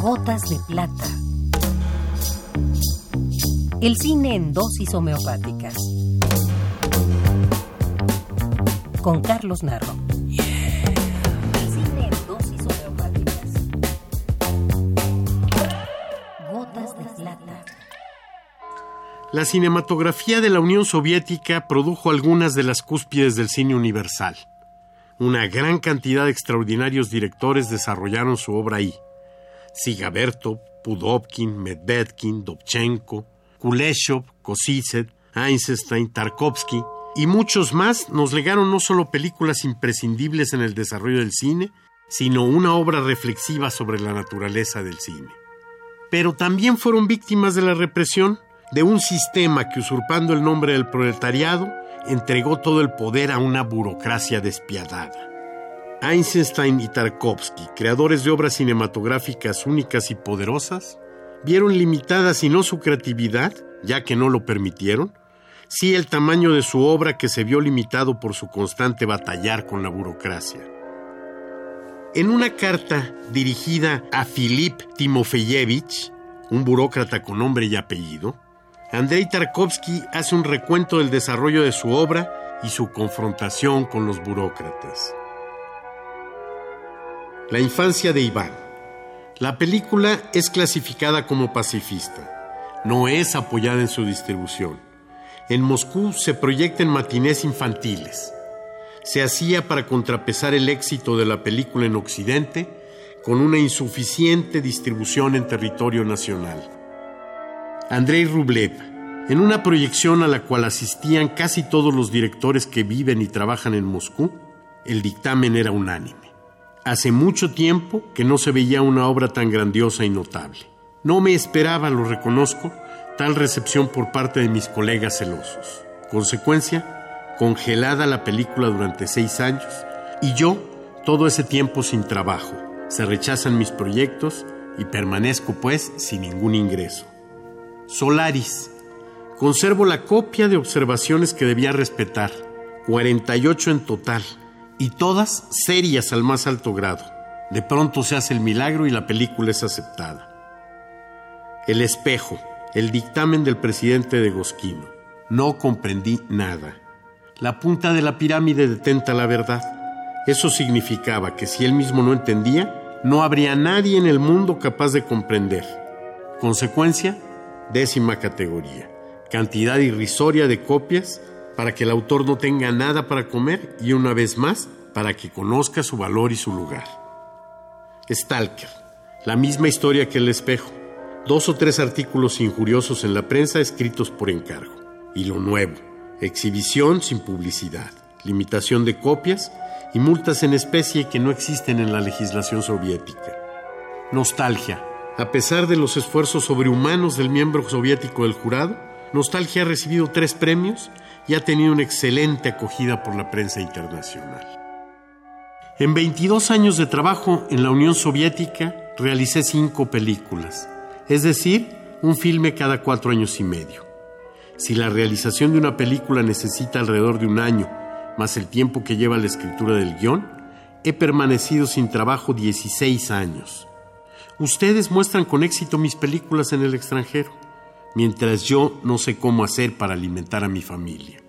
Gotas de plata. El cine en dosis homeopáticas. Con Carlos Narro. El cine en dosis homeopáticas. Gotas de plata. La cinematografía de la Unión Soviética produjo algunas de las cúspides del cine universal. Una gran cantidad de extraordinarios directores desarrollaron su obra ahí. Sigabertov, Pudovkin, Medvedkin, Dobchenko, Kuleshov, Kosicev, Einstein, Tarkovsky y muchos más nos legaron no solo películas imprescindibles en el desarrollo del cine, sino una obra reflexiva sobre la naturaleza del cine. Pero también fueron víctimas de la represión, de un sistema que usurpando el nombre del proletariado, entregó todo el poder a una burocracia despiadada. Einstein y Tarkovsky, creadores de obras cinematográficas únicas y poderosas, vieron limitada si no su creatividad, ya que no lo permitieron, sí el tamaño de su obra que se vio limitado por su constante batallar con la burocracia. En una carta dirigida a Filip Timofeyevich, un burócrata con nombre y apellido, Andrei Tarkovsky hace un recuento del desarrollo de su obra y su confrontación con los burócratas. La infancia de Iván. La película es clasificada como pacifista. No es apoyada en su distribución. En Moscú se proyecta en matinés infantiles. Se hacía para contrapesar el éxito de la película en Occidente con una insuficiente distribución en territorio nacional. Andrei Rublev, en una proyección a la cual asistían casi todos los directores que viven y trabajan en Moscú, el dictamen era unánime. Hace mucho tiempo que no se veía una obra tan grandiosa y notable. No me esperaba, lo reconozco, tal recepción por parte de mis colegas celosos. Consecuencia, congelada la película durante seis años y yo todo ese tiempo sin trabajo. Se rechazan mis proyectos y permanezco pues sin ningún ingreso. Solaris. Conservo la copia de observaciones que debía respetar, 48 en total, y todas serias al más alto grado. De pronto se hace el milagro y la película es aceptada. El espejo, el dictamen del presidente de Gosquino. No comprendí nada. La punta de la pirámide detenta la verdad. Eso significaba que si él mismo no entendía, no habría nadie en el mundo capaz de comprender. Consecuencia, décima categoría. Cantidad irrisoria de copias para que el autor no tenga nada para comer y una vez más para que conozca su valor y su lugar. Stalker, la misma historia que el espejo, dos o tres artículos injuriosos en la prensa escritos por encargo. Y lo nuevo, exhibición sin publicidad, limitación de copias y multas en especie que no existen en la legislación soviética. Nostalgia. A pesar de los esfuerzos sobrehumanos del miembro soviético del jurado, Nostalgia ha recibido tres premios y ha tenido una excelente acogida por la prensa internacional. En 22 años de trabajo en la Unión Soviética realicé cinco películas, es decir, un filme cada cuatro años y medio. Si la realización de una película necesita alrededor de un año, más el tiempo que lleva la escritura del guion, he permanecido sin trabajo 16 años. Ustedes muestran con éxito mis películas en el extranjero, mientras yo no sé cómo hacer para alimentar a mi familia.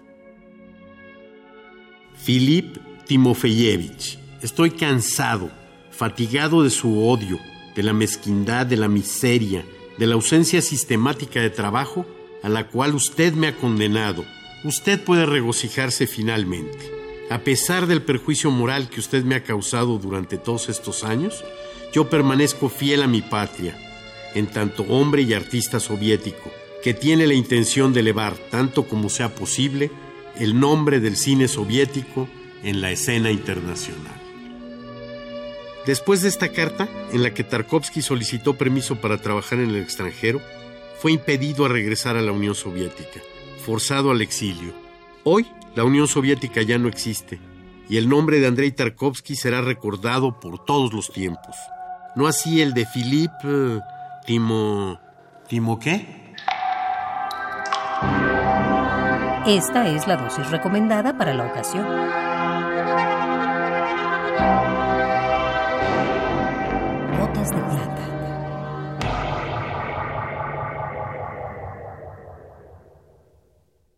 Filip Timofeyevich, estoy cansado, fatigado de su odio, de la mezquindad, de la miseria, de la ausencia sistemática de trabajo a la cual usted me ha condenado. Usted puede regocijarse finalmente. A pesar del perjuicio moral que usted me ha causado durante todos estos años, yo permanezco fiel a mi patria, en tanto hombre y artista soviético, que tiene la intención de elevar, tanto como sea posible, el nombre del cine soviético en la escena internacional. Después de esta carta, en la que Tarkovsky solicitó permiso para trabajar en el extranjero, fue impedido a regresar a la Unión Soviética, forzado al exilio. Hoy, la Unión Soviética ya no existe, y el nombre de Andrei Tarkovsky será recordado por todos los tiempos. No así el de Philippe Timo... ¿Timo qué? Esta es la dosis recomendada para la ocasión.